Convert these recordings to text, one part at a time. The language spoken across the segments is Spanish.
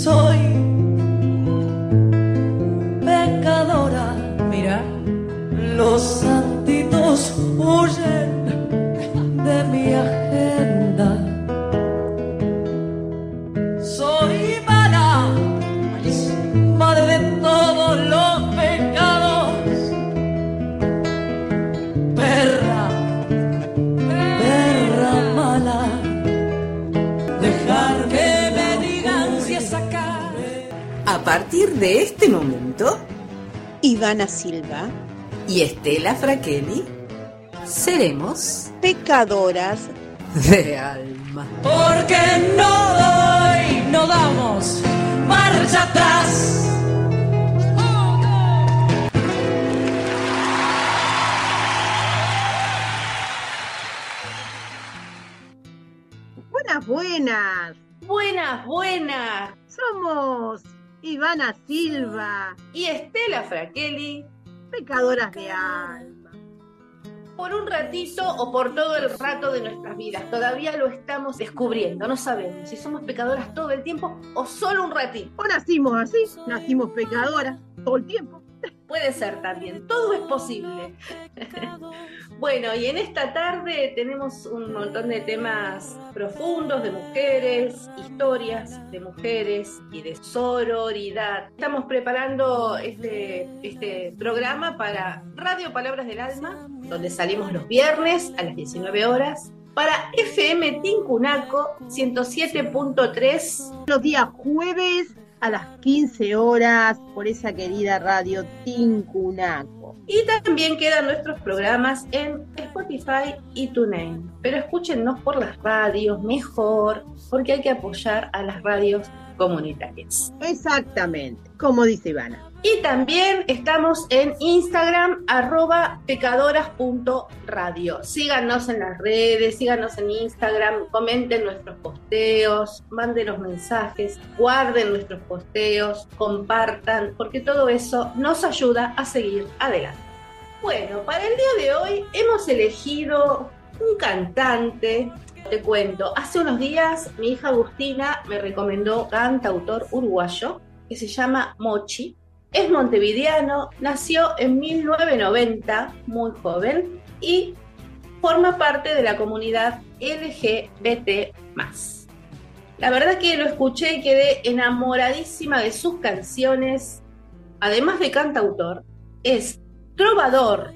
soy Silva, y Estela Fraquelli, seremos pecadoras de alma. Porque no doy, no damos marcha atrás. Buenas, buenas. buenas, buenas. Somos Ivana Silva, Y Estela Fraquelli, pecadoras de alma. por un ratito o por todo el rato de nuestras vidas. Todavía lo estamos descubriendo, no sabemos si somos pecadoras todo el tiempo o solo un ratito. O nacimos así, nacimos pecadoras todo el tiempo. Puede ser también, todo es posible. bueno, y en esta tarde tenemos un montón de temas profundos de mujeres, historias de mujeres y de sororidad. Estamos preparando este, este programa para Radio Palabras del Alma, donde salimos los viernes a las 19 horas. Para FM Tincunaco 107.3 Los días jueves a las 15 horas por esa querida radio Tincunaco. Y también quedan nuestros programas en Spotify y TuneIn. Pero escúchennos por las radios mejor, porque hay que apoyar a las radios comunitarias. Exactamente, como dice Ivana. Y también estamos en Instagram, arroba pecadoras.radio. Síganos en las redes, síganos en Instagram, comenten nuestros posteos, manden los mensajes, guarden nuestros posteos, compartan, porque todo eso nos ayuda a seguir adelante. Bueno, para el día de hoy hemos elegido un cantante. Te cuento, hace unos días mi hija Agustina me recomendó cantautor uruguayo que se llama Mochi. Es montevideano, nació en 1990, muy joven, y forma parte de la comunidad LGBT. La verdad que lo escuché y quedé enamoradísima de sus canciones. Además de cantautor, es trovador,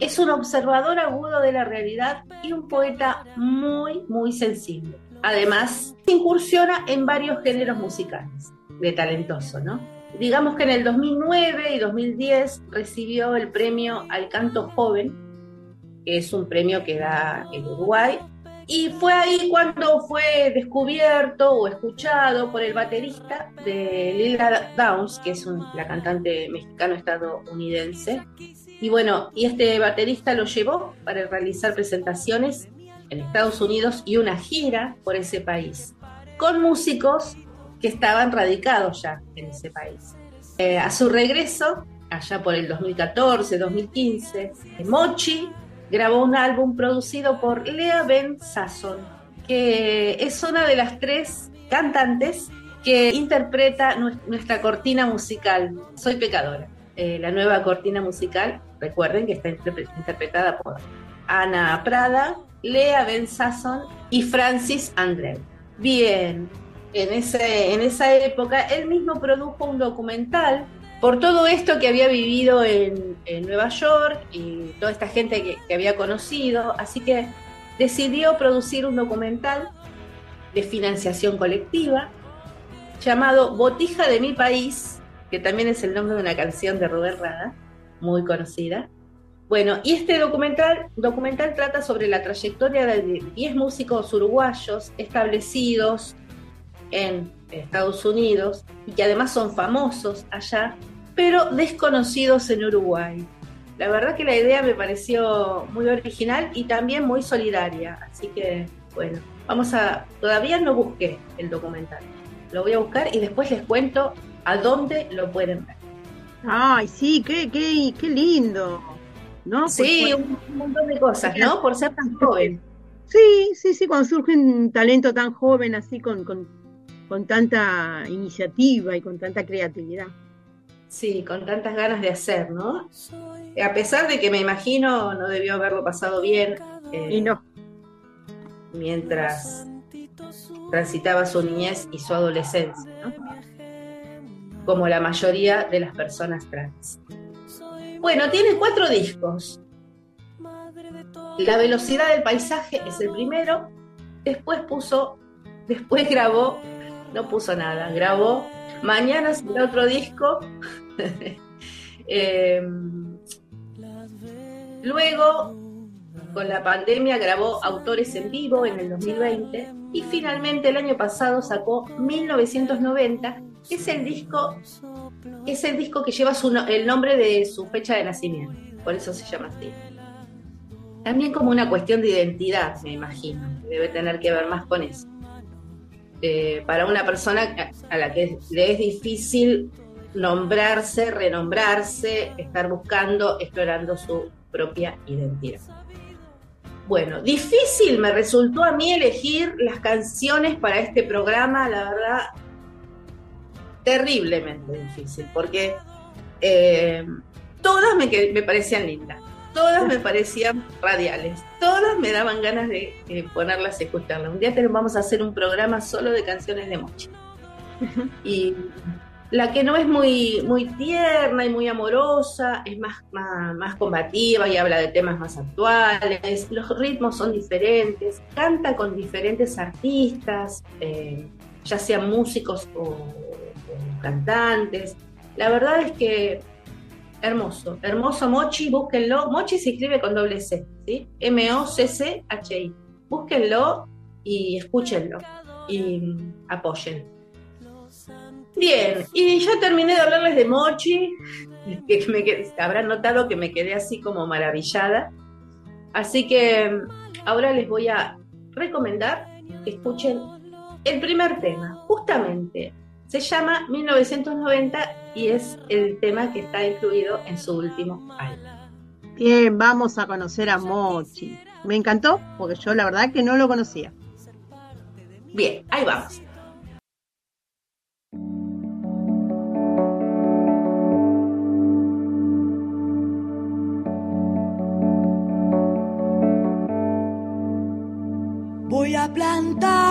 es un observador agudo de la realidad y un poeta muy, muy sensible. Además, incursiona en varios géneros musicales, de talentoso, ¿no? Digamos que en el 2009 y 2010 recibió el premio al canto joven, que es un premio que da el Uruguay, y fue ahí cuando fue descubierto o escuchado por el baterista de Lila Downs, que es la cantante mexicano-estadounidense. Y bueno, y este baterista lo llevó para realizar presentaciones en Estados Unidos y una gira por ese país, con músicos que estaban radicados ya en ese país. Eh, a su regreso, allá por el 2014-2015, Mochi grabó un álbum producido por Lea Ben Sasson, que es una de las tres cantantes que interpreta nues- nuestra cortina musical, Soy Pecadora. Eh, la nueva cortina musical, recuerden que está interpre- interpretada por Ana Prada, Lea Ben Sasson y Francis Andreu. Bien, en, ese, en esa época él mismo produjo un documental por todo esto que había vivido en, en Nueva York y toda esta gente que, que había conocido, así que decidió producir un documental de financiación colectiva llamado Botija de mi país, que también es el nombre de una canción de Rubén Rada, muy conocida. Bueno, y este documental, documental trata sobre la trayectoria de 10 músicos uruguayos establecidos en Estados Unidos y que además son famosos allá, pero desconocidos en Uruguay. La verdad que la idea me pareció muy original y también muy solidaria, así que bueno, vamos a, todavía no busqué el documental, lo voy a buscar y después les cuento a dónde lo pueden ver. Ay, sí, qué, qué, qué lindo. ¿No? Sí, Pues, un, un montón de cosas, ¿no? Por ser tan joven. sí, sí, sí, cuando surge un talento tan joven así con, con con tanta iniciativa y con tanta creatividad. Sí, con tantas ganas de hacer, ¿no? A pesar de que me imagino no debió haberlo pasado bien. Eh, y no. Mientras transitaba su niñez y su adolescencia, ¿no? Como la mayoría de las personas trans. Bueno, tiene cuatro discos. La velocidad del paisaje es el primero. Después puso, después grabó, no puso nada, grabó. Mañana será otro disco Em, luego, con la pandemia, grabó Autores en Vivo en el 2020 y finalmente el año pasado sacó 1990, que es el disco, es el disco que lleva el nombre de su fecha de nacimiento, por eso se llama así. También como una cuestión de identidad, me imagino, debe tener que ver más con eso. Eh, para una persona a la que le es difícil nombrarse, renombrarse, estar buscando, explorando su propia identidad. Bueno, difícil me resultó a mí elegir las canciones para este programa, la verdad, terriblemente difícil, porque eh, todas me, me, parecían lindas, todas me parecían radiales, todas me daban ganas de ponerlas y escucharlas. Un día vamos a hacer un programa solo de canciones de Mochi. Y la que no es muy, muy tierna y muy amorosa, es más, más, combativa y habla de temas más actuales, los ritmos son diferentes, canta con diferentes artistas, eh, ya sean músicos o, cantantes. La verdad es que hermoso, hermoso Mochi, búsquenlo. Mochi se escribe con doble C, ¿sí? M-O-C-C-H-I. Búsquenlo y escúchenlo y apoyen. Bien, y ya terminé de hablarles de Mochi, que me habrán notado que me quedé así como maravillada. Así que mm, ahora les voy a recomendar que escuchen el primer tema, justamente. Se llama 1990 y es el tema que está incluido en su último álbum. Bien, vamos a conocer a Mochi. Me encantó porque yo la verdad que no lo conocía. Bien, ahí vamos. Voy a plantar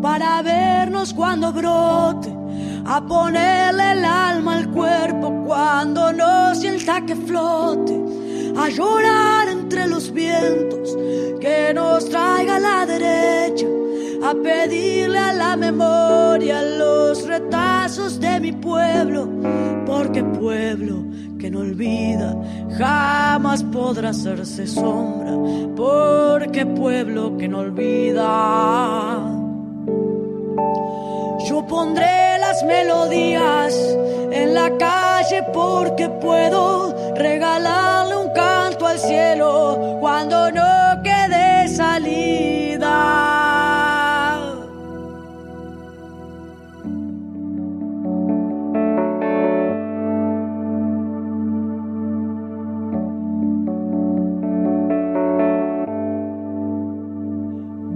para vernos cuando brote, a ponerle el alma al cuerpo cuando no sienta que flote, a llorar entre los vientos que nos traiga la derecha, a pedirle a la memoria los retazos de mi pueblo, porque pueblo que no olvida jamás podrá hacerse sombra, porque pueblo que no olvida. Yo pondré las melodías en la calle porque puedo regalarle un canto al cielo cuando no quede salida.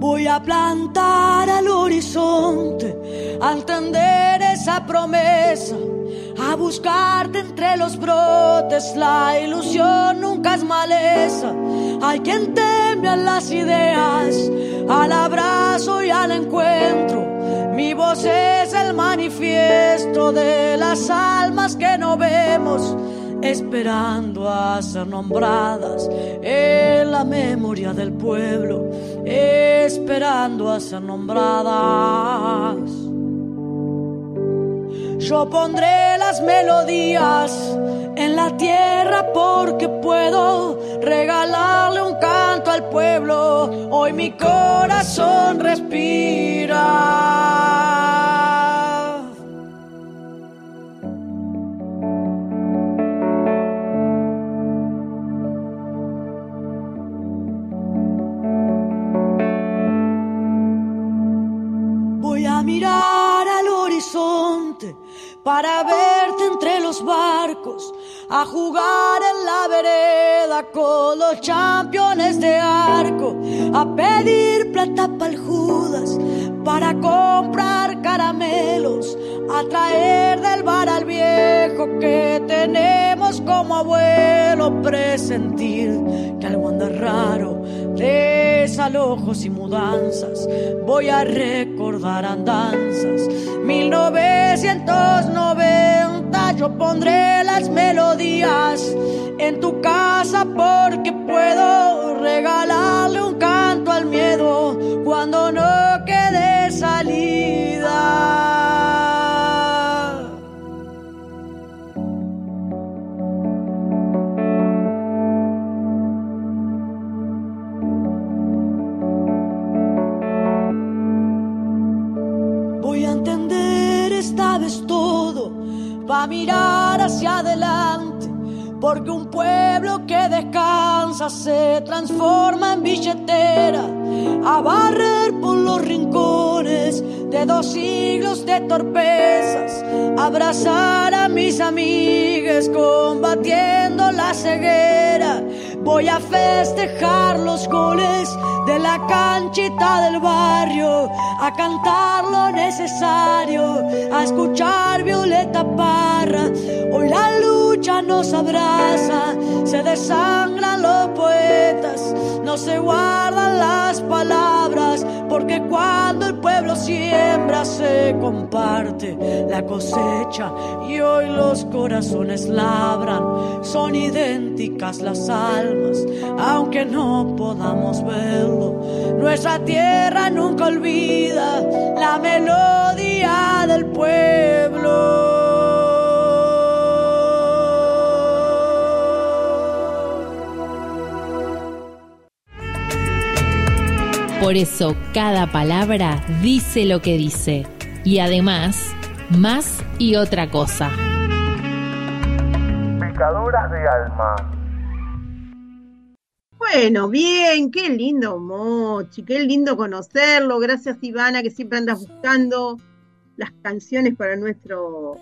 voy a plantar al horizonte, a entender esa promesa, a buscarte entre los brotes, la ilusión nunca es maleza. Hay quien teme a las ideas, al abrazo y al encuentro. Mi voz es el manifiesto de las almas que no vemos esperando a ser nombradas en la memoria del pueblo, esperando a ser nombradas. Yo pondré las melodías en la tierra porque puedo regalarle un canto al pueblo. Hoy mi corazón respira. Para verte entre los barcos, a jugar en la vereda con los campeones de arco, a pedir plata para Judas, para comprar caramelos, a traer del bar al viejo que tenemos como abuelo, presentir que algo anda raro, desalojos y mudanzas, voy a recordar andanzas, 1990 yo pondré las melodías en tu casa porque puedo regalarle un canto al miedo cuando no quede salida. Va a mirar hacia adelante porque un pueblo que descansa se transforma en billetera, a barrer por los rincones de dos siglos de torpezas, abrazar a mis amigas combatiendo la ceguera. Voy a festejar los goles de la canchita del barrio, a cantar lo necesario, a escuchar Violeta Parra. Hoy la lucha nos abraza, se desangran los poetas, no se guardan las palabras, porque cuando el pueblo siembra se comparte la cosecha y hoy los corazones labran, son idénticas las almas, aunque no podamos verlo. Nuestra tierra nunca olvida la melodía del pueblo. Por eso cada palabra dice lo que dice. Y además, más y otra cosa. Pecadoras de alma. Bueno, bien, qué lindo Mochi, qué lindo conocerlo. Gracias Ivana, que siempre andas buscando las canciones para nuestro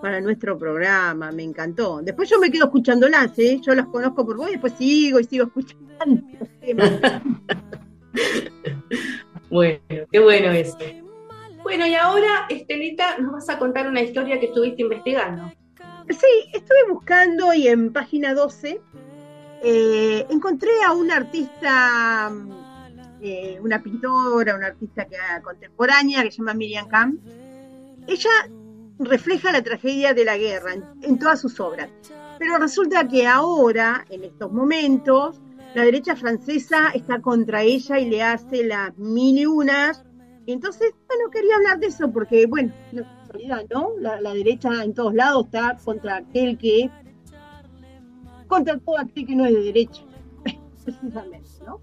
para nuestro programa, me encantó. Después yo me quedo escuchándolas, ¿eh? yo las conozco por vos y después sigo y sigo escuchando los temas. bueno, qué bueno eso. Bueno, y ahora, Estelita, nos vas a contar una historia que estuviste investigando. Sí, estuve buscando y en página 12 eh, encontré a una artista, eh, una pintora, una artista que, contemporánea que se llama Miriam Camp. Ella refleja la tragedia de la guerra en todas sus obras. Pero resulta que ahora, en estos momentos, la derecha francesa está contra ella y le hace las mil y unas. Entonces, bueno, quería hablar de eso porque, bueno, en realidad, ¿no? La, la, derecha en todos lados está contra aquel que, contra todo aquel que no es de derecha, precisamente, ¿no?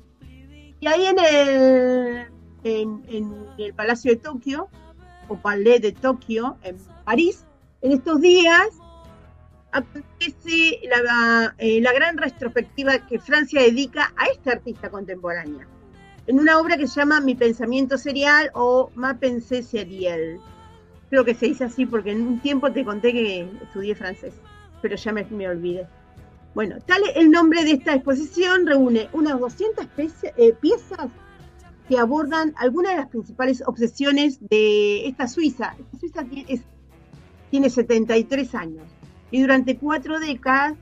Y ahí en el, en, en el Palacio de Tokio, o Palais de Tokio, en París, en estos días acontece la, eh, la, gran retrospectiva que Francia dedica a esta artista contemporánea, en una obra que se llama Mi pensamiento serial o Ma pensée serial. Creo que se dice así porque en un tiempo te conté que estudié francés, pero ya me, me olvidé. Bueno, tal el nombre de esta exposición reúne unas 200 eh, piezas que abordan algunas de las principales obsesiones de esta Suiza. Esta Suiza tiene, es, tiene 73 años y durante cuatro décadas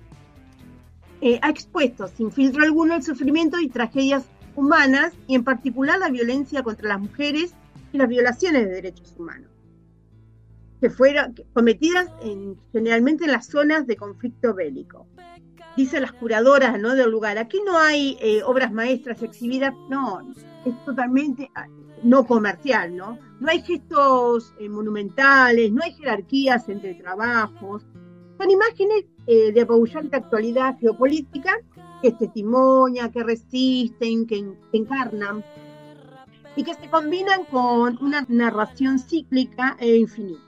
eh, ha expuesto sin filtro alguno el sufrimiento y tragedias humanas y en particular la violencia contra las mujeres y las violaciones de derechos humanos que fueron cometidas en, generalmente en las zonas de conflicto bélico. Dicen las curadoras ¿no? del lugar, aquí no hay eh, obras maestras exhibidas, no, es totalmente ah, no comercial, ¿no? No hay gestos eh, monumentales, no hay jerarquías entre trabajos, son imágenes eh, de apabullante actualidad geopolítica que testimonian, que resisten, que, que encarnan y que se combinan con una narración cíclica e infinita.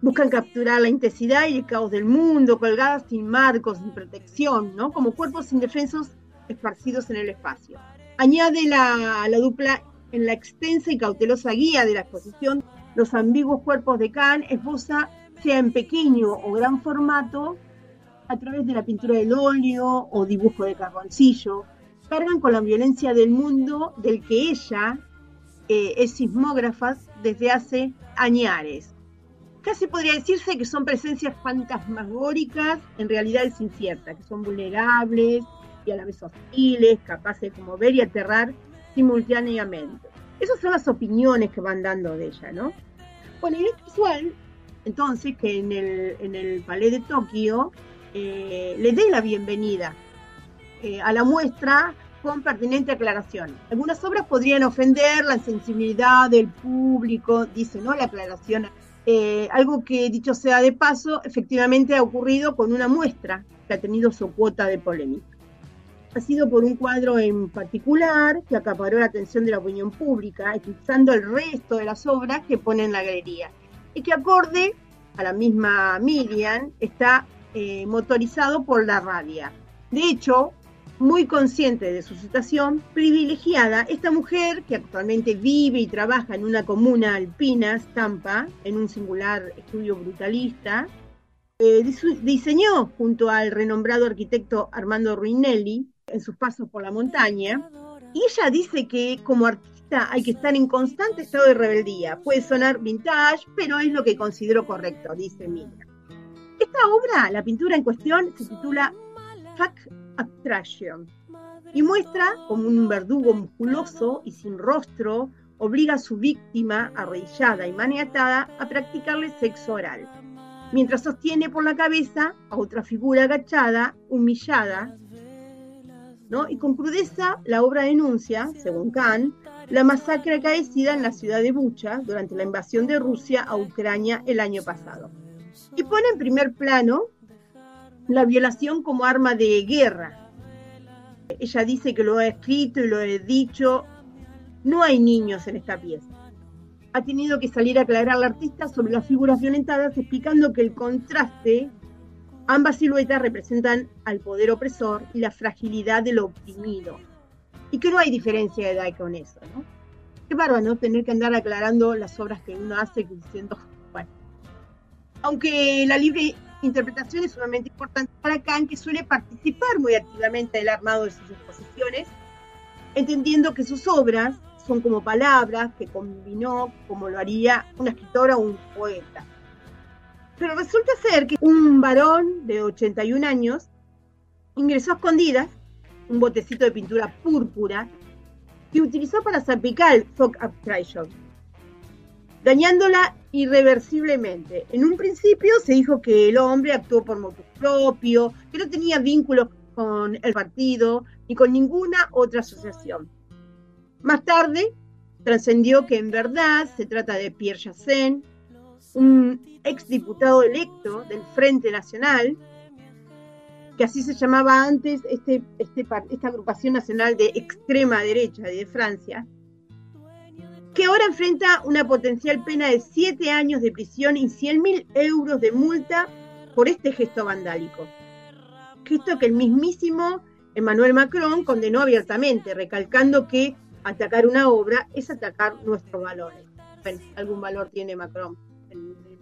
Buscan capturar la intensidad y el caos del mundo, colgadas sin marcos, sin protección, ¿no? como cuerpos indefensos esparcidos en el espacio. Añade la, la dupla en la extensa y cautelosa guía de la exposición Los ambiguos cuerpos de Khan, esposa sea en pequeño o gran formato, a través de la pintura del óleo o dibujo de carboncillo, cargan con la violencia del mundo del que ella eh, es sismógrafa desde hace añares. Casi podría decirse que son presencias fantasmagóricas, en realidad es incierta, que son vulnerables y a la vez hostiles, capaces de mover y aterrar simultáneamente. Esas son las opiniones que van dando de ella, ¿no? Bueno, y es visual, entonces, que en el, en el Palais de Tokio eh, le dé la bienvenida eh, a la muestra con pertinente aclaración. Algunas obras podrían ofender la sensibilidad del público, dice, ¿no? La aclaración. Eh, algo que, dicho sea de paso, efectivamente ha ocurrido con una muestra que ha tenido su cuota de polémica. Ha sido por un cuadro en particular que acaparó la atención de la opinión pública, eclipsando el resto de las obras que pone en la galería. Que acorde a la misma Miriam, está eh, motorizado por la rabia. De hecho, muy consciente de su situación privilegiada, esta mujer, que actualmente vive y trabaja en una comuna alpina, Stampa, en un singular estudio brutalista, eh, diseñó junto al renombrado arquitecto Armando Ruinelli en sus pasos por la montaña, y ella dice que como artista hay que estar en constante estado de rebeldía. Puede sonar vintage, pero es lo que considero correcto, dice Miriam. Esta obra, la pintura en cuestión, se titula Fuck Abstraction y muestra como un verdugo musculoso y sin rostro obliga a su víctima, arrodillada y maniatada, a practicarle sexo oral, mientras sostiene por la cabeza a otra figura agachada, humillada, ¿no? y con crudeza la obra denuncia, según Kant, la masacre acaecida en la ciudad de Bucha durante la invasión de Rusia a Ucrania el año pasado. Y pone en primer plano la violación como arma de guerra. Ella dice que lo ha escrito y lo he dicho. No hay niños en esta pieza. Ha tenido que salir a aclarar al artista sobre las figuras violentadas, explicando que el contraste, ambas siluetas representan al poder opresor y la fragilidad del oprimido. Y que no hay diferencia de edad con eso, ¿no? Qué bárbaro, ¿no? Tener que andar aclarando las obras que uno hace diciendo, bueno. Aunque la libre interpretación es sumamente importante para Kant, que suele participar muy activamente del armado de sus exposiciones, entendiendo que sus obras son como palabras que combinó como lo haría una escritora o un poeta. Pero resulta ser que un varón de 81 años ingresó a escondidas un botecito de pintura púrpura que utilizó para salpicar Fog Abstraction dañándola irreversiblemente. En un principio se dijo que el hombre actuó por motu propio, que no tenía vínculos con el partido ni con ninguna otra asociación. Más tarde trascendió que en verdad se trata de Pierre Chassin, un exdiputado electo del Frente Nacional, que así se llamaba antes este, este, esta agrupación nacional de extrema derecha de Francia, que ahora enfrenta una potencial pena de 7 años de prisión y 100 mil euros de multa por este gesto vandálico. Gesto que el mismísimo Emmanuel Macron condenó abiertamente, recalcando que atacar una obra es atacar nuestros valores. Bueno, algún valor tiene Macron.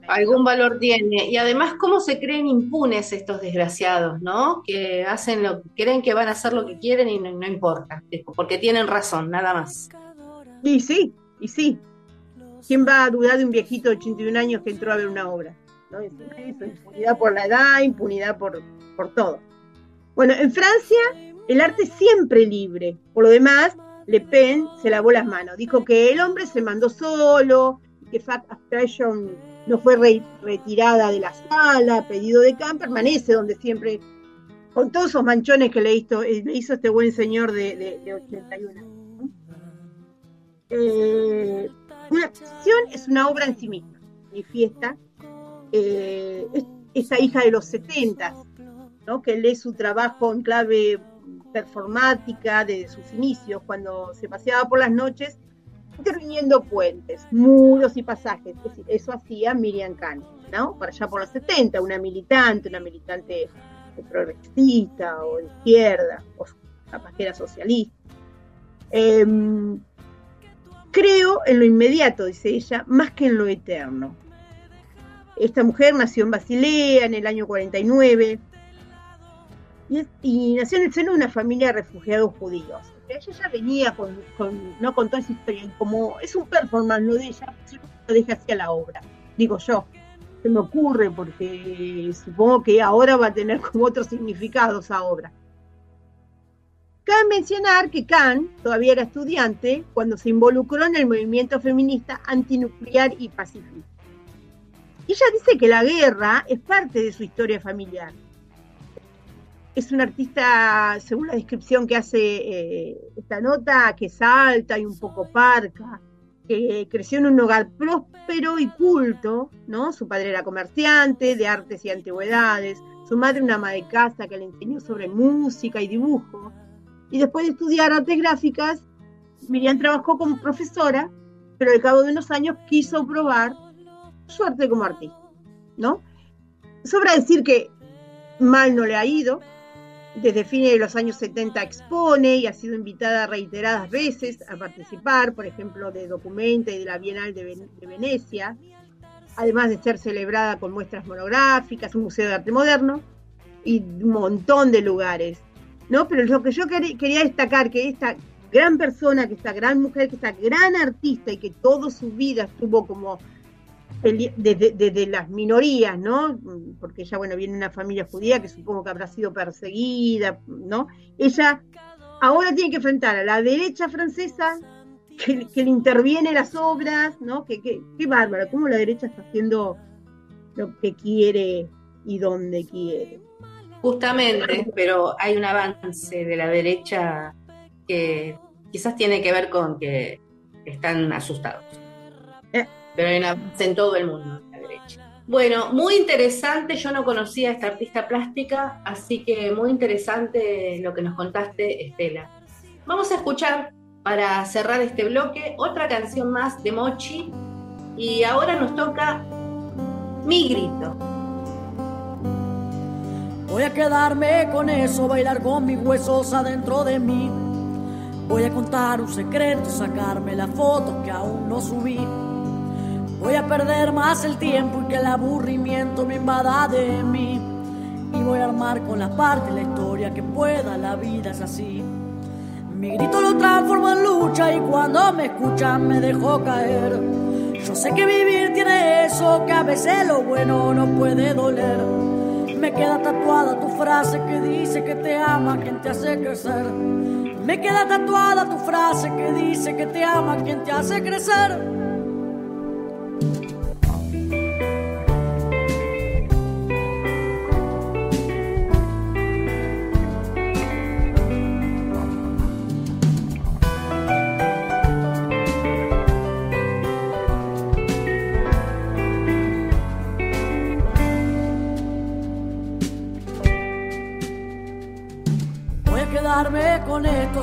Algún valor tiene. Y además, ¿cómo se creen impunes estos desgraciados, no? Que hacen lo creen que van a hacer lo que quieren y no, importa, porque tienen razón, nada más. Y sí, y sí, ¿quién va a dudar de un viejito de 81 años que entró a ver una obra? ¿No? impunidad por la edad, impunidad por, por todo. Bueno, en Francia el arte es siempre libre. Por lo demás, Le Pen se lavó las manos. Dijo que el hombre se mandó solo, que Fact Abstraction no fue retirada de la sala, pedido de Kant, permanece donde siempre, con todos esos manchones que le hizo, le hizo este buen señor de, de, de 81 eh, una exposición es una obra en sí misma, manifiesta eh, esa hija de los 70, ¿no? que lee su trabajo en clave performática desde sus inicios, cuando se paseaba por las noches, interviniendo puentes, muros y pasajes. eso hacía Miriam Khan, ¿no? Para allá por los 70, una militante, una militante progresista o de izquierda, o capaz que era socialista. Em, Creo en lo inmediato, dice ella, más que en lo eterno. Esta mujer nació en Basilea en el año 49 y, nació en el seno de una familia de refugiados judíos. Ella ya venía con, no con toda esa historia, como es un performance lo de ella, lo deja hacia la obra, digo yo. Se me ocurre porque supongo que ahora va a tener como otro significado esa obra. Cabe mencionar que Khan todavía era estudiante cuando se involucró en el movimiento feminista antinuclear y pacifista. Ella dice que la guerra es parte de su historia familiar. Es una artista, según la descripción que hace eh, esta nota, que es alta y un poco parca, que creció en un hogar próspero y culto, ¿no? Su padre era comerciante de artes y antigüedades, su madre una ama de casa que le enseñó sobre música y dibujo. Y después de estudiar artes gráficas, Miriam trabajó como profesora, pero al cabo de unos años quiso probar suerte como artista, ¿no? Sobra decir que mal no le ha ido, desde fines de los años 70 expone y ha sido invitada reiteradas veces a participar, por ejemplo, de Documenta y de la Bienal de, Venecia, además de ser celebrada con muestras monográficas, un museo de arte moderno y un montón de lugares, ¿no? Pero lo que yo quería destacar, que esta gran persona, que esta gran mujer, que esta gran artista y que toda su vida estuvo como desde, las minorías, ¿no? Porque ella, bueno, viene de una familia judía que supongo que habrá sido perseguida, ¿no? Ella ahora tiene que enfrentar a la derecha francesa que, le interviene las obras, ¿no? Que, qué bárbaro, cómo la derecha está haciendo lo que quiere y donde quiere. Justamente, pero hay un avance de la derecha que quizás tiene que ver con que están asustados. Eh, pero hay en todo el mundo, la derecha. Bueno, muy interesante, yo no conocía a esta artista plástica, así que muy interesante lo que nos contaste, Estela. Vamos a escuchar, para cerrar este bloque, otra canción más de Mochi, y ahora nos toca Mi Grito. Voy a quedarme con eso, bailar con mis huesos adentro de mí. Voy a contar un secreto, sacarme la foto que aún no subí. Voy a perder más el tiempo y que el aburrimiento me invada de mí. Y voy a armar con las partes la historia que pueda, la vida es así. Mi grito lo transformo en lucha y cuando me escuchan me dejo caer. Yo sé que vivir tiene eso, que a veces lo bueno no puede doler. Me queda tatuada tu frase que dice que te ama quien te hace crecer. Me queda tatuada tu frase que dice que te ama quien te hace crecer.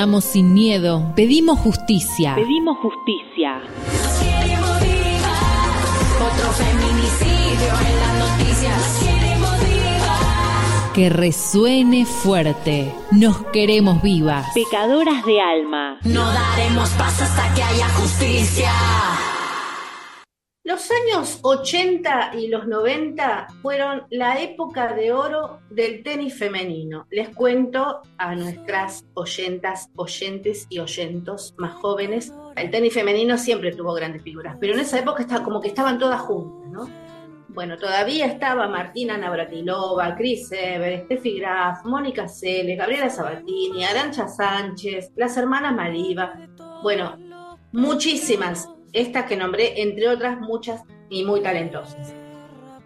Sin miedo, pedimos justicia. Pedimos justicia. Otro feminicidio en las noticias. Queremos vivas. Que resuene fuerte. Nos queremos vivas. Pecadoras de alma. No daremos paso hasta que haya justicia. Los años 80 y los 90 fueron la época de oro del tenis femenino. Les cuento a nuestras oyentas, oyentes y oyentos más jóvenes. El tenis femenino siempre tuvo grandes figuras, pero en esa época estaba como que estaban todas juntas, ¿no? Bueno, todavía estaba Martina Navratilova, Chris Ever, Steffi Graf, Mónica Celes, Gabriela Sabatini, Arancha Sánchez, las hermanas Maliva. Bueno, muchísimas estas que nombré, entre otras muchas y muy talentosas.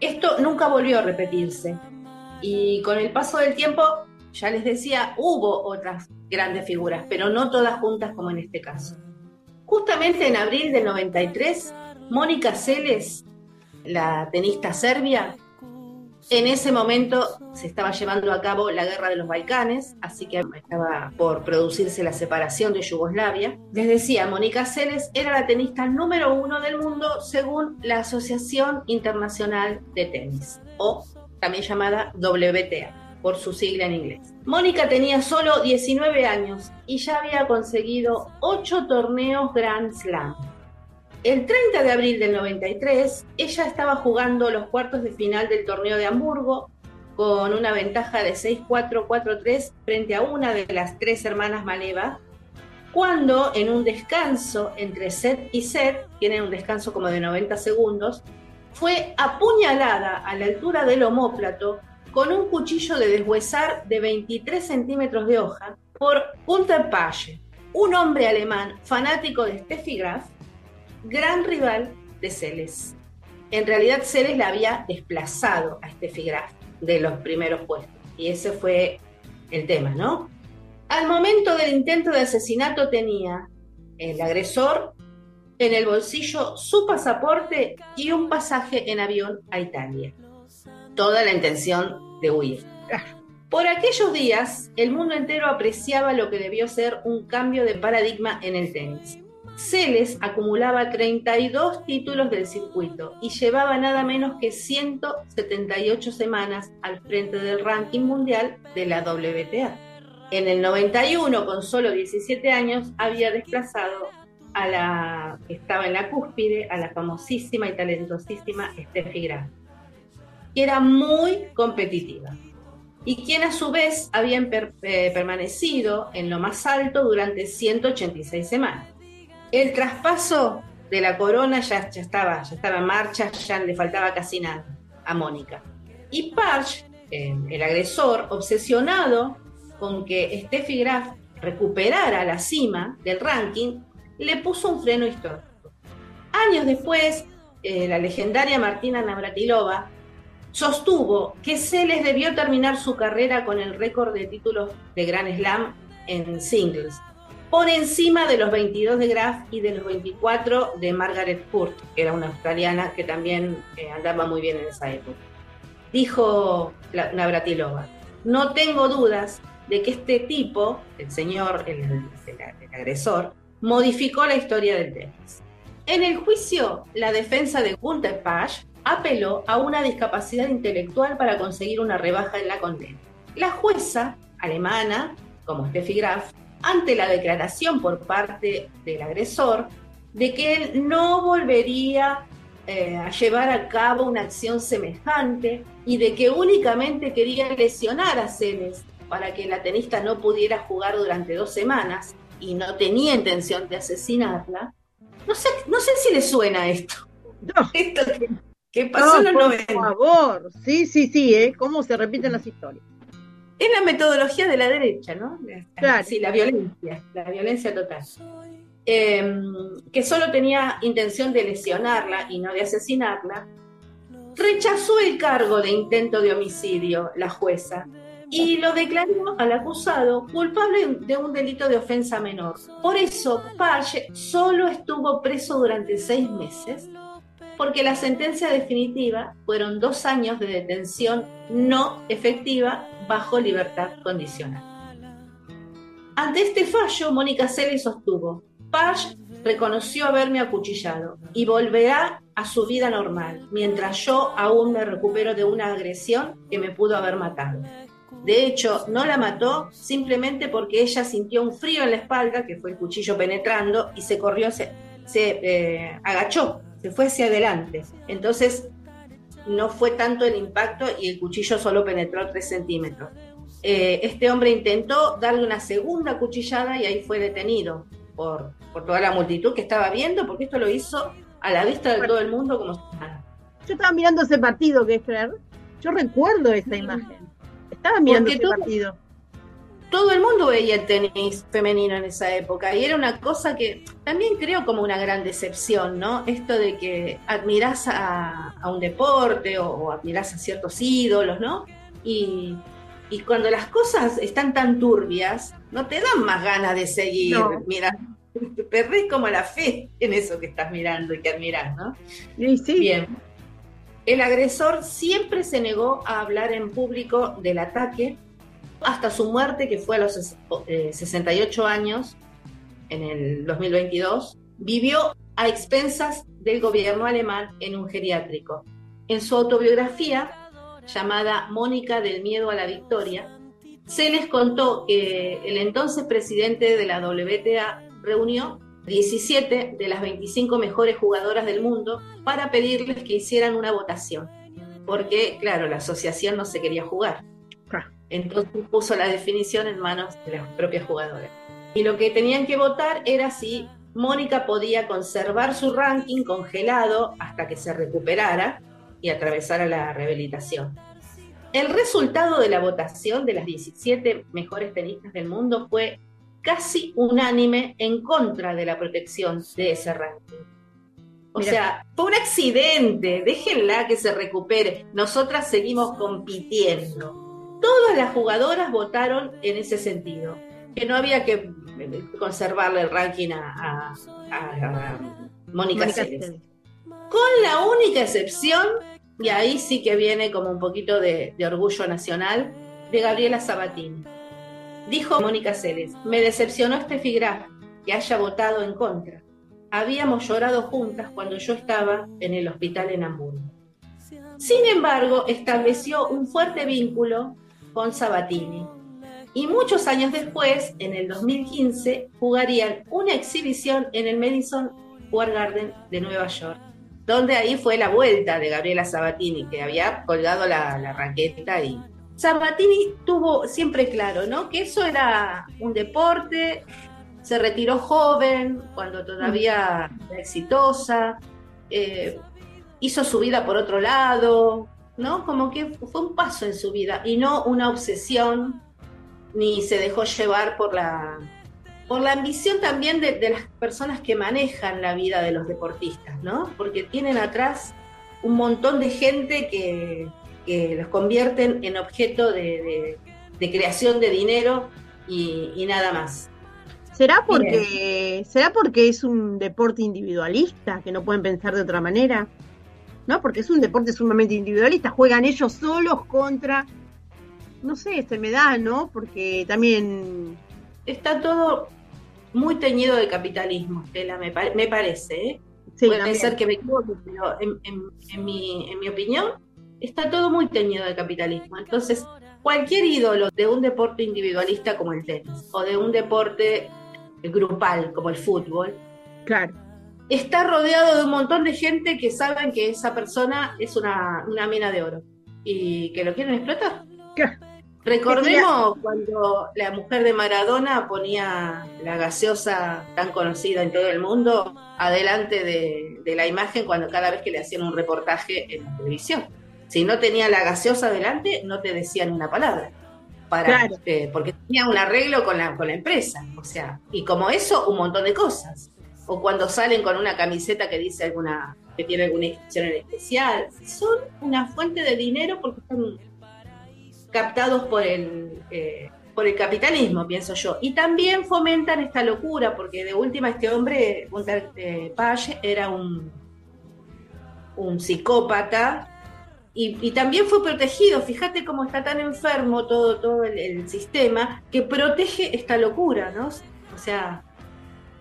Esto nunca volvió a repetirse y con el paso del tiempo, ya les decía, hubo otras grandes figuras, pero no todas juntas como en este caso. Justamente en abril del 93, Mónica Celes, la tenista serbia, en ese momento se estaba llevando a cabo la guerra de los Balcanes, así que estaba por producirse la separación de Yugoslavia. Les decía, Mónica Seles era la tenista número uno del mundo según la Asociación Internacional de Tenis, o también llamada WTA, por su sigla en inglés. Mónica tenía solo 19 años y ya había conseguido 8 torneos Grand Slam el 30 de abril del 93, ella estaba jugando los cuartos de final del torneo de Hamburgo con una ventaja de 6-4-4-3 frente a una de las tres hermanas Maleva, cuando en un descanso entre set y set, tienen un descanso como de 90 segundos, fue apuñalada a la altura del homóplato con un cuchillo de deshuesar de 23 centímetros de hoja por Gunther Page, un hombre alemán fanático de Steffi Graf gran rival de Celes. En realidad Celes la había desplazado a Steffi Graf de los primeros puestos y ese fue el tema, ¿no? Al momento del intento de asesinato tenía el agresor en el bolsillo su pasaporte y un pasaje en avión a Italia. Toda la intención de huir. Por aquellos días, el mundo entero apreciaba lo que debió ser un cambio de paradigma en el tenis. Celes acumulaba 32 títulos del circuito y llevaba nada menos que 178 semanas al frente del ranking mundial de la WTA. En el 91, con solo 17 años, había desplazado a la que estaba en la cúspide, a la famosísima y talentosísima Steffi Graf, que era muy competitiva y quien a su vez había eh, permanecido en lo más alto durante 186 semanas. El traspaso de la corona ya, ya, estaba, ya estaba en marcha, ya le faltaba casi nada a Mónica. Y Parch, el agresor, obsesionado con que Steffi Graf recuperara la cima del ranking, le puso un freno histórico. Años después, eh, la legendaria Martina Navratilova sostuvo que Celes debió terminar su carrera con el récord de títulos de Grand Slam en singles, por encima de los 22 de Graf y de los 24 de Margaret Court, que era una australiana que también eh, andaba muy bien en esa época. Dijo Navratilova, no tengo dudas de que este tipo, el señor, el, el agresor, modificó la historia del tenis. En el juicio, la defensa de Gunther Page apeló a una discapacidad intelectual para conseguir una rebaja en la condena. La jueza alemana, como Steffi Graf, ante la declaración por parte del agresor de que él no volvería eh, a llevar a cabo una acción semejante y de que únicamente quería lesionar a Celes para que la tenista no pudiera jugar durante dos semanas y no tenía intención de asesinarla. No sé, no sé si le suena esto. No. Esto que, pasó en los por 90. favor. Sí, sí, sí, ¿eh? Cómo se repiten las historias. Es la metodología de la derecha, ¿no? Claro. Sí, la violencia, la violencia total. Eh, que solo tenía intención de lesionarla y no de asesinarla, rechazó el cargo de intento de homicidio la jueza y lo declaró al acusado culpable de un delito de ofensa menor. Por eso, Page solo estuvo preso durante seis meses porque la sentencia definitiva fueron dos años de detención no efectiva bajo libertad condicional. Ante este fallo, Mónica Celis sostuvo, Page reconoció haberme acuchillado y volverá a su vida normal, mientras yo aún me recupero de una agresión que me pudo haber matado. De hecho, no la mató simplemente porque ella sintió un frío en la espalda, que fue el cuchillo penetrando, y se corrió, se, se eh, agachó, se fue hacia adelante. Entonces, no fue tanto el impacto y el cuchillo solo penetró 3 centímetros. Eh, este hombre intentó darle una segunda cuchillada y ahí fue detenido por, por toda la multitud que estaba viendo, porque esto lo hizo a la vista de todo el mundo como. Yo estaba mirando ese partido, Geffler. Yo recuerdo esa imagen. Estaba mirando Porque ese tú- partido. Todo el mundo veía el tenis femenino en esa época y era una cosa que también creo como una gran decepción, ¿no? Esto de que admirás a, a un deporte o, o admirás a ciertos ídolos, ¿no? Y, y cuando las cosas están tan turbias, no te dan más ganas de seguir No. mirando. Perdés como la fe en eso que estás mirando y que admirás, ¿no? Y sí, Bien. El agresor siempre se negó a hablar en público del ataque hasta su muerte, que fue a los ses- eh, 68 años, en el 2022. Vivió a expensas del gobierno alemán en un geriátrico. En su autobiografía, llamada Mónica del Miedo a la Victoria, se les contó que el entonces presidente de la WTA reunió 17 de las 25 mejores jugadoras del mundo para pedirles que hicieran una votación, porque, claro, la asociación no se quería jugar. Entonces puso la definición en manos de las propias jugadoras. Y lo que tenían que votar era si Mónica podía conservar su ranking congelado hasta que se recuperara y atravesara la rehabilitación. El resultado de la votación de las 17 mejores tenistas del mundo fue casi unánime en contra de la protección de ese ranking. O Mira. sea, fue un accidente, déjenla que se recupere. Nosotras seguimos compitiendo. Todas las jugadoras votaron en ese sentido, que no había que eh, conservarle el ranking a, a- a- a Mónica Seles. con la única excepción, y ahí sí que viene como un poquito de, de orgullo nacional, de Gabriela Sabatini. Dijo Mónica Celes, me decepcionó este Graf que haya votado en contra. Habíamos llorado juntas cuando yo estaba en el hospital en Hamburgo. Sin embargo, estableció un fuerte vínculo con Sabatini. Y muchos años después, en el 2015, jugarían una exhibición en el Madison Square Garden de Nueva York donde ahí fue la vuelta de Gabriela Sabatini, que había colgado la, raqueta y Sabatini tuvo siempre claro, ¿no? Que eso era un deporte, se retiró joven, cuando todavía era exitosa, eh, hizo su vida por otro lado, ¿no? Como que fue un paso en su vida y no una obsesión, ni se dejó llevar por la, por la ambición también de, de las personas que manejan la vida de los deportistas, ¿no? Porque tienen atrás un montón de gente que, que los convierten en objeto de, de- de creación de dinero y, y nada más. ¿Será porque, ¿Será porque es un deporte individualista, que no pueden pensar de otra manera? ¿No? Porque es un deporte sumamente individualista, juegan ellos solos contra... No sé, se me da, ¿no? Porque también... Está todo muy teñido de capitalismo, Estela, me, pa- me parece, ¿eh? Sí, Puede también. ser que me equivoque, pero en, en- en mi, en mi opinión está todo muy teñido de capitalismo. Entonces, cualquier ídolo de un deporte individualista como el tenis o de un deporte grupal como el fútbol, Claro. Está rodeado de un montón de gente que saben que esa persona es una, una mina de oro y que lo quieren explotar. Claro. Recordemos cuando la mujer de Maradona ponía la gaseosa tan conocida en todo el mundo adelante de, de la imagen cuando cada vez que le hacían un reportaje en la televisión. Si no tenía la gaseosa adelante, no te decían una palabra. Para, Claro. eh, porque tenía un arreglo con la, con la empresa. O sea, y como eso, un montón de cosas. O cuando salen con una camiseta que dice alguna, que tiene alguna inscripción en especial. Son una fuente de dinero porque están captados por el, eh, por el capitalismo, pienso yo. Y también fomentan esta locura, porque de última este hombre, Gunther eh, Page, era un, un psicópata y, también fue protegido. Fíjate cómo está tan enfermo todo, todo el sistema que protege esta locura, ¿no? O sea,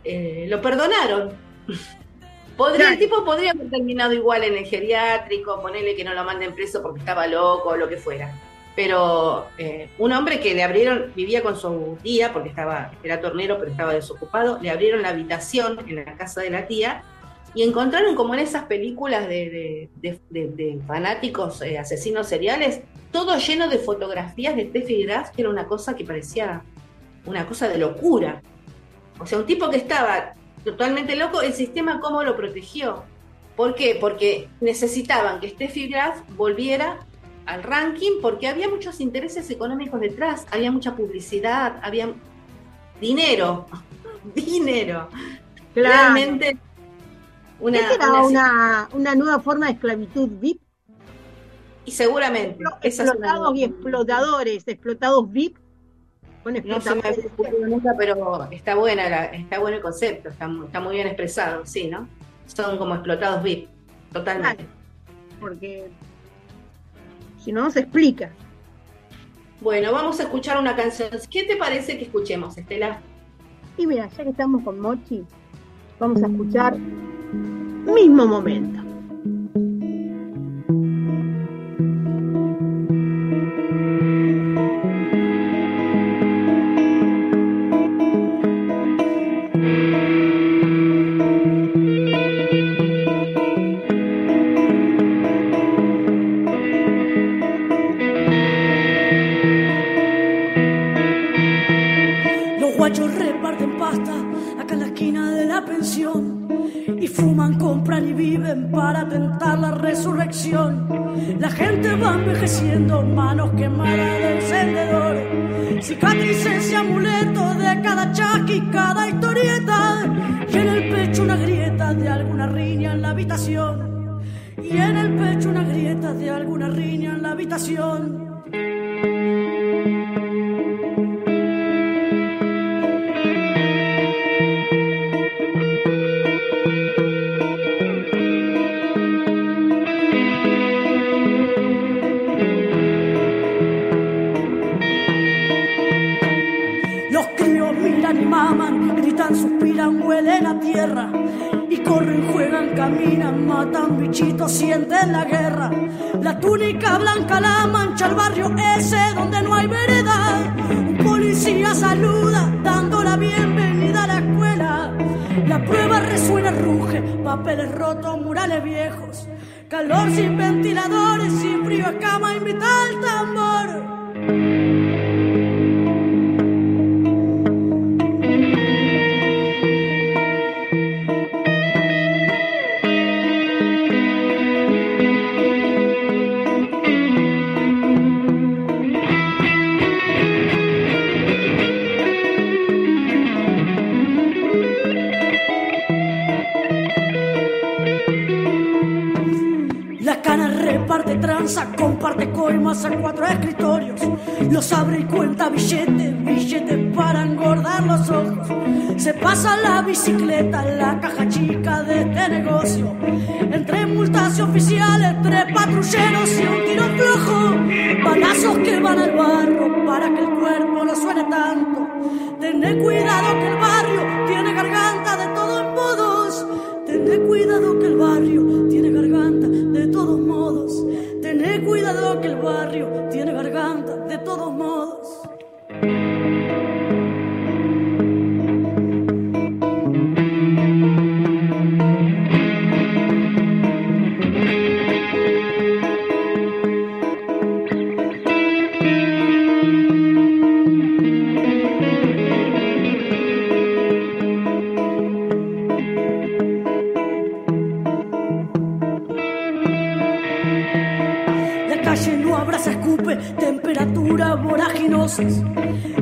eh, lo perdonaron. Podría, Claro. El tipo podría haber terminado igual en el geriátrico, ponerle que no lo manden preso porque estaba loco o lo que fuera. Pero eh, un hombre que le abrieron, vivía con su tía, porque estaba, era tornero, pero estaba desocupado, le abrieron la habitación en la casa de la tía y encontraron como en esas películas de, de- de- de- de fanáticos eh, asesinos seriales, todo lleno de fotografías de Steffi Graf, que era una cosa que parecía una cosa de locura. O sea, un tipo que estaba totalmente loco, el sistema cómo lo protegió. ¿Por qué? Porque necesitaban que Steffi Graf volviera al ranking porque había muchos intereses económicos detrás, había mucha publicidad, había dinero, dinero. Claro. Realmente una, ¿Qué será una- una, una nueva forma de esclavitud VIP? y seguramente Explotados y explotadores, explotados VIP con no se me ocurrido nunca, pero está buena la- está bueno el concepto, está, mu- está muy bien expresado, sí, ¿no? Son como explotados VIP, totalmente. porque si no, no se explica. Bueno, vamos a escuchar una canción. ¿Qué te parece que escuchemos, Estela? Y mira, ya que estamos con Mochi, vamos a escuchar mismo momento. Papeles rotos, murales viejos. Calor sin ventiladores, sin frío a cama, invita al tambor. Tranza, comparte coimas a cuatro escritorios. Los abre y cuenta billetes, billetes para engordar los ojos. Se pasa la bicicleta, la caja chica de este negocio. Entre multas y oficiales, tres patrulleros y un tiro flojo. Balazos que van al barro para que el cuerpo no suene tanto. Tené cuidado que el barrio tiene garganta barrio tiene garganta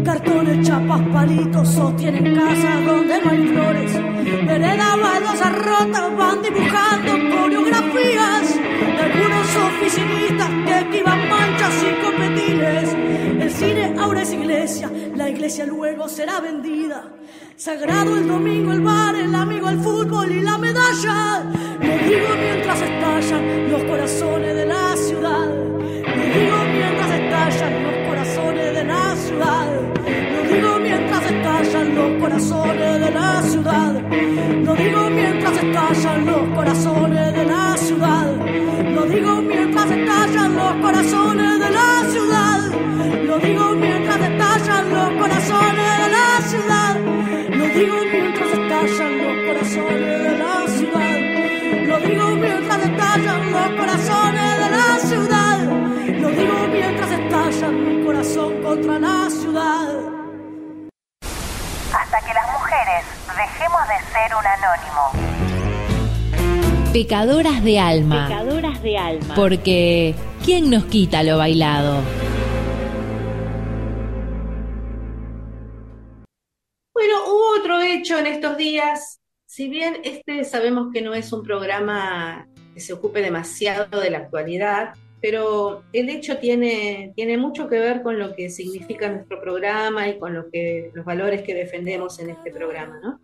Cartones, chapas, palitos sostienen casas donde no hay flores. Vereda, baldosas rotas van dibujando coreografías de algunos oficinistas que esquivan manchas y copetines. El cine ahora es iglesia, la iglesia luego será vendida. Sagrado el domingo, el bar, el amigo, el fútbol y la medalla. Lo digo mientras estallan los corazones de la corazones de la ciudad. Lo digo mientras estallan los corazones de la ciudad. Lo digo mientras estallan los corazones de la ciudad. Lo digo mientras estallan los corazones de la ciudad. Lo digo mientras estallan los corazones de la ciudad. Lo digo mientras estallan los corazones de la ciudad. Lo digo mientras estallan mi corazón contra la ciudad. Mujeres dejemos de ser un anónimo. Pecadoras de alma. Pecadoras de alma. Porque, ¿quién nos quita lo bailado? Bueno, hubo otro hecho en estos días. Si bien este sabemos que no es un programa que se ocupe demasiado de la actualidad, pero el hecho tiene, tiene mucho que ver con lo que significa nuestro programa y con lo que, los valores que defendemos en este programa, ¿no?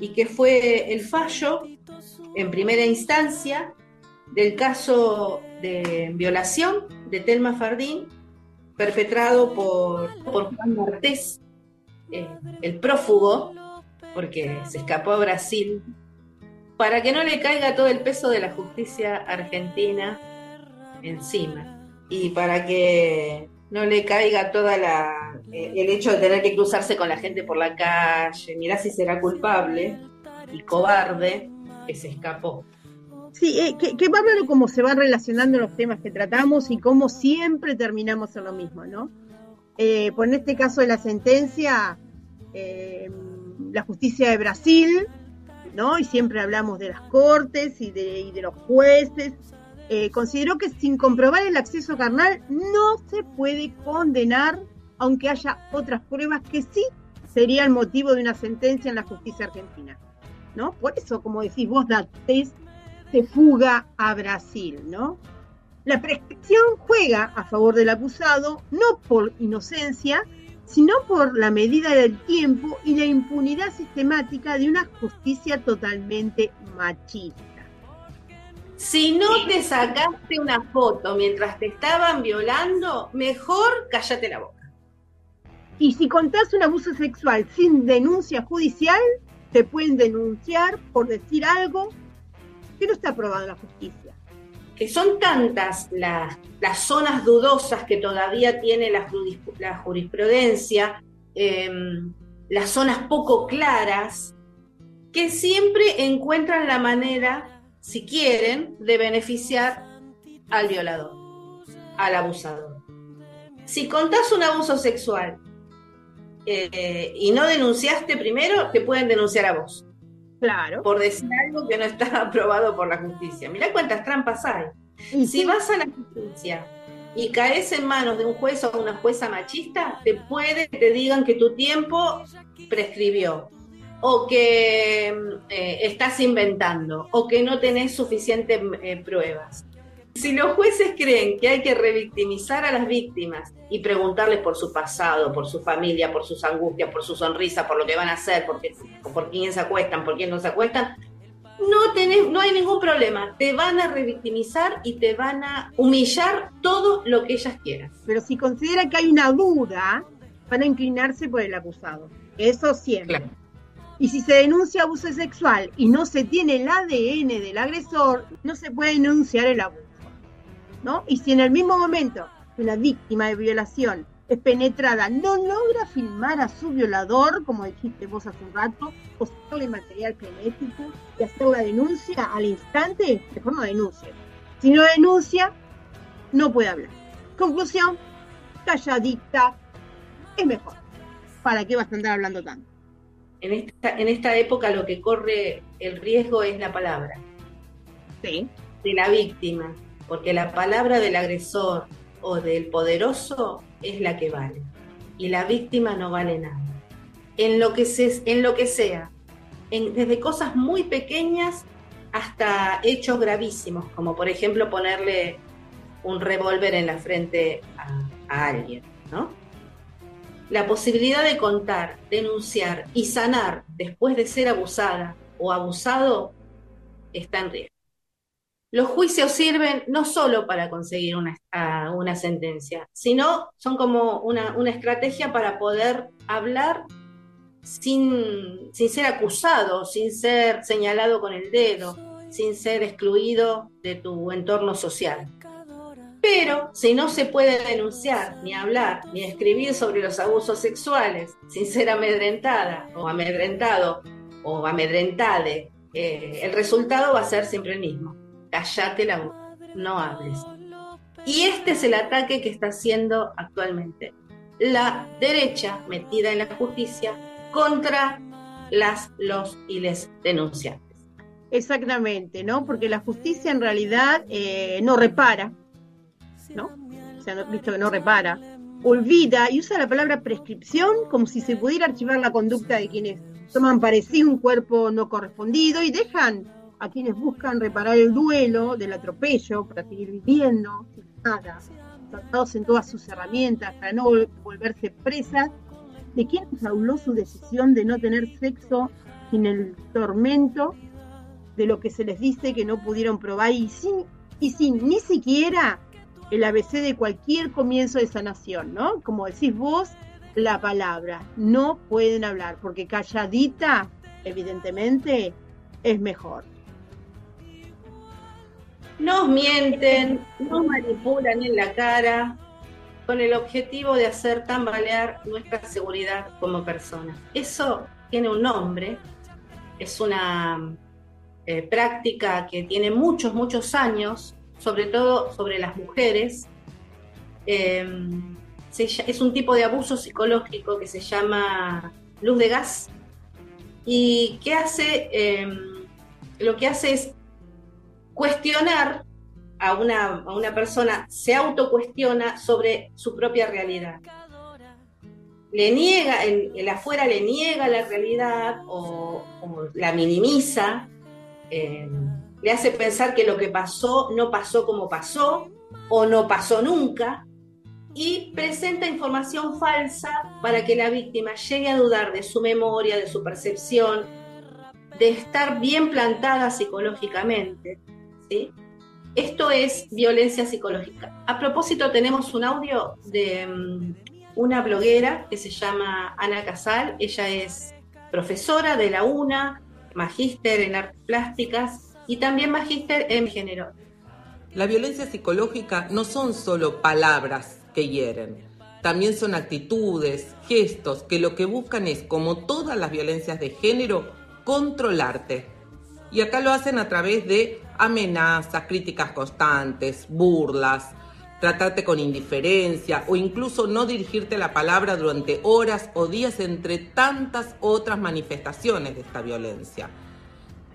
Y que fue el fallo, en primera instancia, del caso de violación de Telma Fardín, perpetrado por, por Juan Martés, eh, el prófugo, porque se escapó a Brasil, para que no le caiga todo el peso de la justicia argentina encima y para que no le caiga toda la eh, el hecho de tener que cruzarse con la gente por la calle, mirá si será culpable y cobarde que se escapó. Sí, eh, qué, qué bárbaro cómo se van relacionando los temas que tratamos y cómo siempre terminamos en lo mismo, ¿no? Eh, por en este caso de la sentencia, eh, la justicia de Brasil, ¿no? Y siempre hablamos de las cortes y de, y de los jueces. Eh, consideró que sin comprobar el acceso carnal no se puede condenar, aunque haya otras pruebas que sí serían motivo de una sentencia en la justicia argentina, ¿no? Por eso, como decís vos, Datés se fuga a Brasil, ¿no? La prescripción juega a favor del acusado no por inocencia, sino por la medida del tiempo y la impunidad sistemática de una justicia totalmente machista. Si no te sacaste una foto mientras te estaban violando, mejor cállate la boca. Y si contás un abuso sexual sin denuncia judicial, te pueden denunciar por decir algo que no está aprobado en la justicia. que son tantas las, las zonas dudosas que todavía tiene la, juris- la jurisprudencia, eh, las zonas poco claras, que siempre encuentran la manera, si quieren, de beneficiar al violador, al abusador. Si contás un abuso sexual eh, y no denunciaste primero, te pueden denunciar a vos Claro. por decir algo que no está aprobado por la justicia. Mirá cuántas trampas hay. Y Si sí, vas a la justicia y caes en manos de un juez o una jueza machista, te puede que te digan que tu tiempo prescribió, o que eh, estás inventando, o que no tenés suficientes eh, pruebas. Si los jueces creen que hay que revictimizar a las víctimas y preguntarles por su pasado, por su familia, por sus angustias, por su sonrisa, por lo que van a hacer, por, qué- por quién se acuestan, por quién no se acuestan, no, tenés, no hay ningún problema. Te van a revictimizar y te van a humillar todo lo que ellas quieran. pero si considera que hay una duda, van a inclinarse por el acusado. Eso siempre. Claro. Y si se denuncia abuso sexual y no se tiene el ADN del agresor, no se puede denunciar el abuso. ¿No? Y si en el mismo momento que la víctima de violación es penetrada, no logra filmar a su violador, como dijiste vos hace un rato, o sacarle material genético y hacer la denuncia al instante, mejor no denuncie. Si no denuncia, no puede hablar. Conclusión, calladita es mejor. ¿Para qué vas a andar hablando tanto? En esta, en esta época lo que corre el riesgo es la palabra Sí. de la víctima, porque la palabra del agresor o del poderoso es la que vale. Y la víctima no vale nada. En lo que, se, en lo que sea, en- desde cosas muy pequeñas hasta hechos gravísimos, como por ejemplo ponerle un revólver en la frente a, a alguien, ¿no? La posibilidad de contar, denunciar y sanar después de ser abusada o abusado está en riesgo. Los juicios sirven no solo para conseguir una, a- una sentencia, sino son como una, estrategia para poder hablar sin ser acusado, sin ser señalado con el dedo, sin ser excluido de tu entorno social. Pero si no se puede denunciar, ni hablar, ni escribir sobre los abusos sexuales sin ser amedrentada o amedrentado o amedrentade, eh, el resultado va a ser siempre el mismo. Callate la boca, no hables. Y este es el ataque que está haciendo actualmente la derecha metida en la justicia contra las, los y les denunciantes. Exactamente, ¿no? Porque la justicia en realidad eh, no repara, ¿no? O sea, visto que no repara, olvida y usa la palabra prescripción como si se pudiera archivar la conducta de quienes toman parecido un cuerpo no correspondido y dejan a quienes buscan reparar el duelo del atropello para seguir viviendo sin nada, tratados en todas sus herramientas para no volverse presas de quien habló su decisión de no tener sexo sin el tormento de lo que se les dice que no pudieron probar y sin, y sin ni siquiera el ABC de cualquier comienzo de sanación, ¿no? Como decís vos, la palabra, no pueden hablar, porque calladita, evidentemente, es mejor. Nos mienten, nos manipulan en la cara con el objetivo de hacer tambalear nuestra seguridad como personas. Eso tiene un nombre, es una eh, práctica que tiene muchos, muchos años, sobre todo sobre las mujeres. Em, es un tipo de abuso psicológico que se llama luz de gas y que hace, em, lo que hace es cuestionar a una, a una persona, se autocuestiona sobre su propia realidad. Le niega, el, afuera le niega la realidad o, la minimiza, eh, le hace pensar que lo que pasó no pasó como pasó o no pasó nunca y presenta información falsa para que la víctima llegue a dudar de su memoria, de su percepción, de estar bien plantada psicológicamente. Esto es violencia psicológica. A propósito, tenemos un audio de mm, una bloguera que se llama Ana Casal. Ella es profesora de la UNA, magíster en artes plásticas y también magíster en género. La violencia psicológica no son solo palabras que hieren, también son actitudes, gestos que lo que buscan es, como todas las violencias de género, controlarte. Y acá lo hacen a través de amenazas, críticas constantes, burlas, tratarte con indiferencia o incluso no dirigirte la palabra durante horas o días entre tantas otras manifestaciones de esta violencia.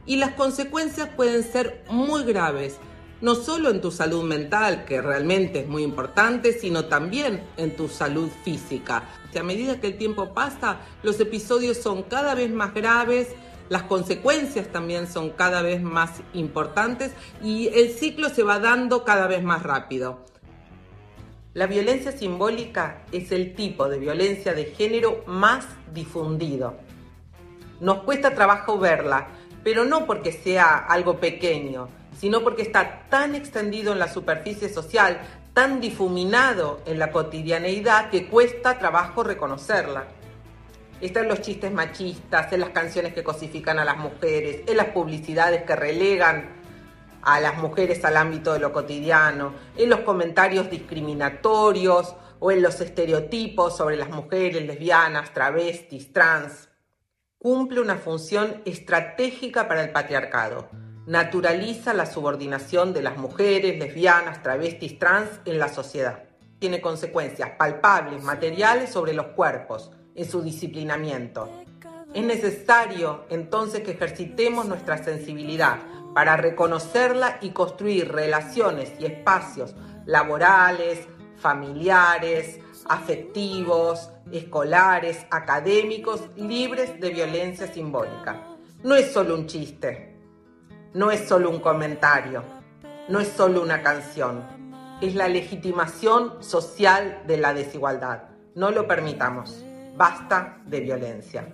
Y las consecuencias pueden ser muy graves, no solo en tu salud mental, que realmente es muy importante, sino también en tu salud física. a medida que el tiempo pasa, los episodios son cada vez más graves, las consecuencias también son cada vez más importantes y el ciclo se va dando cada vez más rápido. La violencia simbólica es el tipo de violencia de género más difundido. Nos cuesta trabajo verla, pero no porque sea algo pequeño, sino porque está tan extendido en la superficie social, tan difuminado en la cotidianeidad que cuesta trabajo reconocerla. Está en los chistes machistas, en las canciones que cosifican a las mujeres, en las publicidades que relegan a las mujeres al ámbito de lo cotidiano, en los comentarios discriminatorios o en los estereotipos sobre las mujeres lesbianas, travestis, trans. Cumple una función estratégica para el patriarcado. Naturaliza la subordinación de las mujeres, lesbianas, travestis, trans en la sociedad. Tiene consecuencias palpables, materiales sobre los cuerpos, en su disciplinamiento. Es necesario entonces que ejercitemos nuestra sensibilidad para reconocerla y construir relaciones y espacios laborales, familiares, afectivos, escolares, académicos, libres de violencia simbólica. No es solo un chiste, no es solo un comentario, no es solo una canción, es la legitimación social de la desigualdad. No lo permitamos. Basta de violencia.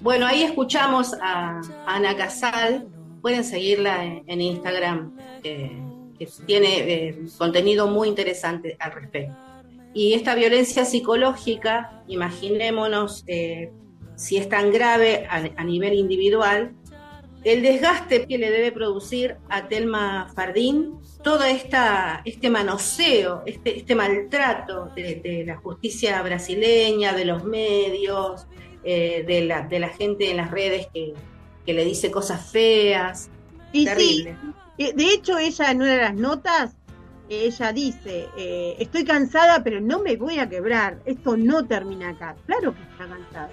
Bueno, ahí escuchamos a Ana Casal. Pueden seguirla en, Instagram, eh, que tiene eh, contenido muy interesante al respecto. Y esta violencia psicológica, imaginémonos eh, si es tan grave a, nivel individual, el desgaste que le debe producir a Telma Fardín, todo esta, este manoseo, este, este maltrato de, la justicia brasileña, de los medios, eh, de, la, de la gente en las redes que, que le dice cosas feas. Y Terrible. sí, de hecho ella en una de las notas, ella dice, eh, estoy cansada pero no me voy a quebrar, esto no termina acá. Claro que está cansada.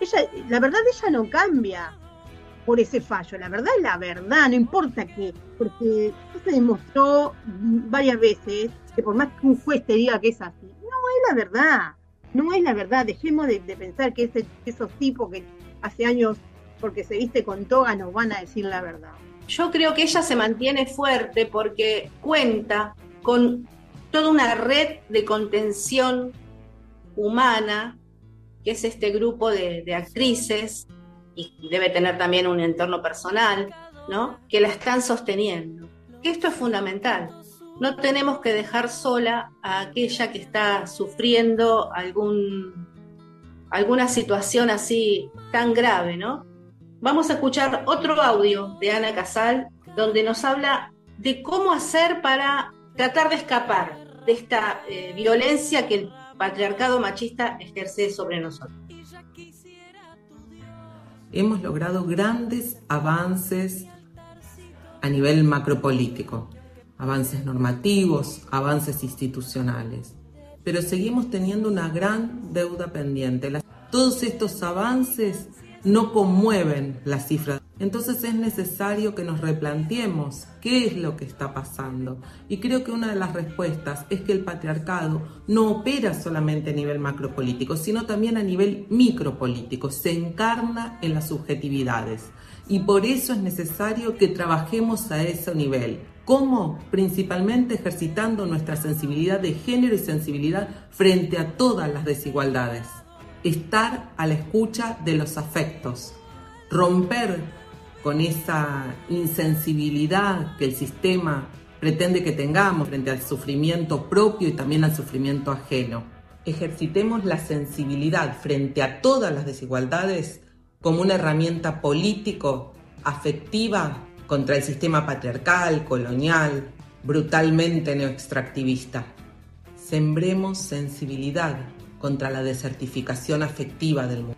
Ella, la verdad ella no cambia por ese fallo. La verdad es la verdad, no importa qué, porque se demostró varias veces que por más que un juez te diga que es así, no es la verdad, no es la verdad. Dejemos de, pensar que esos tipos que hace años, porque se viste con toga, nos van a decir la verdad. Yo creo que ella se mantiene fuerte porque cuenta con toda una red de contención humana, que es este grupo de, actrices y debe tener también un entorno personal, ¿no? Que la están sosteniendo. Esto es fundamental. No tenemos que dejar sola a aquella que está sufriendo alguna situación así tan grave, ¿no? Vamos a escuchar otro audio de Ana Casal donde nos habla de cómo hacer para tratar de escapar de esta eh, violencia que el patriarcado machista ejerce sobre nosotros hemos logrado grandes avances a nivel macropolítico, avances normativos, avances institucionales, pero seguimos teniendo una gran deuda pendiente. Todos estos avances no conmueven las cifras. Entonces es necesario que nos replanteemos qué es lo que está pasando. Y creo que una de las respuestas es que el patriarcado no opera solamente a nivel macropolítico, sino también a nivel micropolítico, se encarna en las subjetividades. Y por eso es necesario que trabajemos a ese nivel. ¿Cómo? Principalmente ejercitando nuestra sensibilidad de género y sensibilidad frente a todas las desigualdades estar a la escucha de los afectos, romper con esa insensibilidad que el sistema pretende que tengamos frente al sufrimiento propio y también al sufrimiento ajeno. Ejercitemos la sensibilidad frente a todas las desigualdades como una herramienta político, afectiva contra el sistema patriarcal, colonial, brutalmente neoextractivista. Sembremos sensibilidad contra la desertificación afectiva del mundo.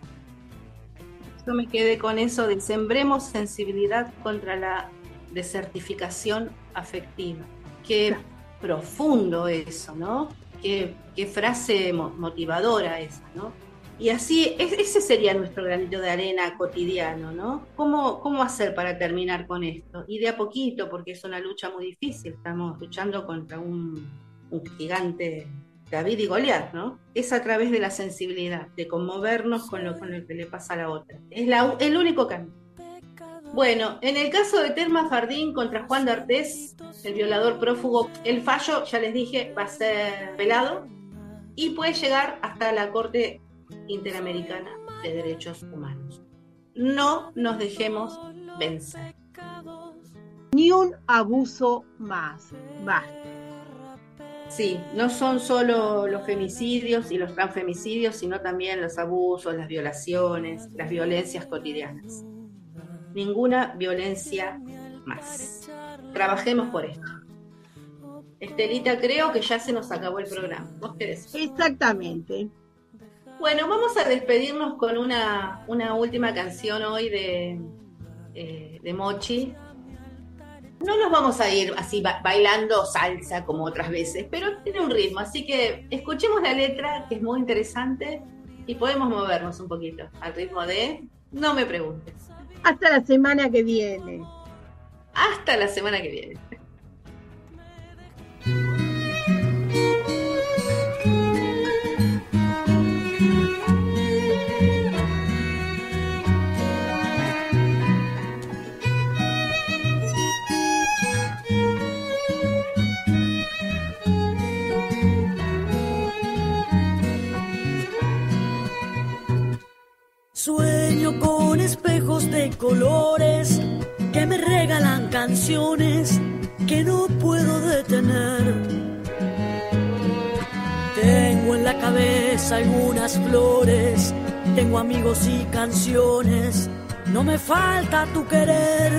Yo me quedé con eso de sembremos sensibilidad contra la desertificación afectiva. Qué profundo eso, ¿no? Qué, frase motivadora esa, ¿no? Y así, ese sería nuestro granito de arena cotidiano, ¿no? ¿Cómo, ¿Cómo hacer para terminar con esto? Y de a poquito, porque es una lucha muy difícil, estamos luchando contra un, un gigante David y Goliat, ¿no? Es a través de la sensibilidad, de conmovernos con lo, que le pasa a la otra. Es el único camino. Bueno, en el caso de Terma Fardín contra Juan de Artés, el violador prófugo, el fallo, ya les dije, va a ser pelado y puede llegar hasta la Corte Interamericana de Derechos Humanos. No nos dejemos vencer. Ni un abuso más. Basta. Sí, no son solo los femicidios y los transfemicidios, sino también los abusos, las violaciones, las violencias cotidianas. Ninguna violencia más. Trabajemos por esto. Estelita, creo que ya se nos acabó el programa. ¿Vos qué decís? Exactamente. Bueno, vamos a despedirnos con una, última canción hoy de, eh, de Mochi, no nos vamos a ir así bailando salsa como otras veces, pero tiene un ritmo, así que escuchemos la letra que es muy interesante y podemos movernos un poquito al ritmo de No me preguntes. Hasta la semana que viene. Hasta la semana que viene. Sueño con espejos de colores que me regalan canciones que no puedo detener. Tengo en la cabeza algunas flores, tengo amigos y canciones no me falta tu querer.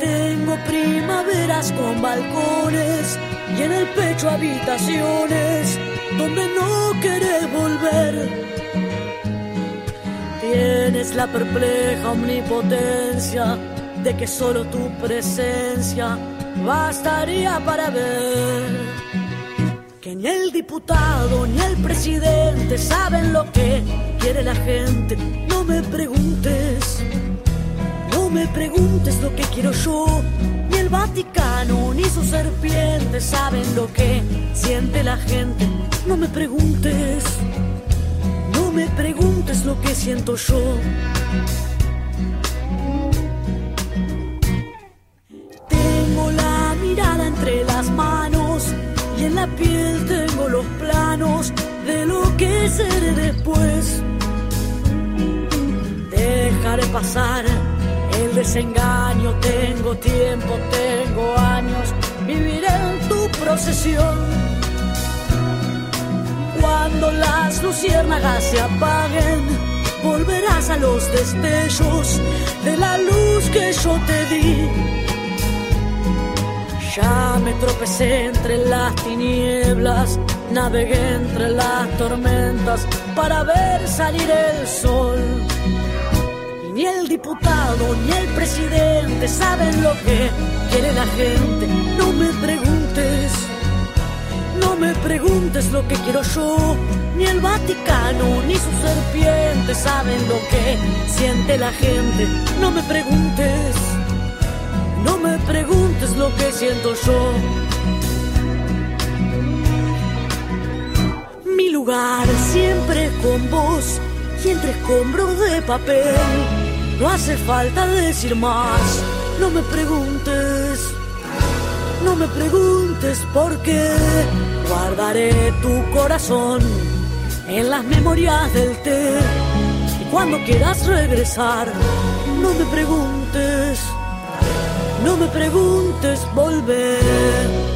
Tengo primaveras con balcones y en el pecho habitaciones donde no querés volver. Tienes la perpleja omnipotencia de que solo tu presencia bastaría para ver que ni el diputado ni el presidente saben lo que quiere la gente. No me preguntes, no me preguntes lo que quiero yo. Ni el Vaticano ni sus serpientes saben lo que siente la gente. No me preguntes, me preguntes lo que siento yo. Tengo la mirada entre las manos y en la piel tengo los planos de lo que seré después. Dejaré pasar el desengaño, tengo tiempo, tengo años, viviré en tu procesión. Cuando las luciérnagas se apaguen, volverás a los destellos de la luz que yo te di. Ya me tropecé entre las tinieblas, navegué entre las tormentas para ver salir el sol. Y ni el diputado ni el presidente saben lo que quiere la gente. No me preguntes, no me preguntes lo que quiero yo. Ni el Vaticano ni sus serpientes saben lo que siente la gente. No me preguntes. No me preguntes lo que siento yo. Mi lugar siempre con vos y entre escombros de papel. No hace falta decir más. No me preguntes, no me preguntes por qué. Guardaré tu corazón en las memorias del té. Y cuando quieras regresar, no me preguntes. No me preguntes volver.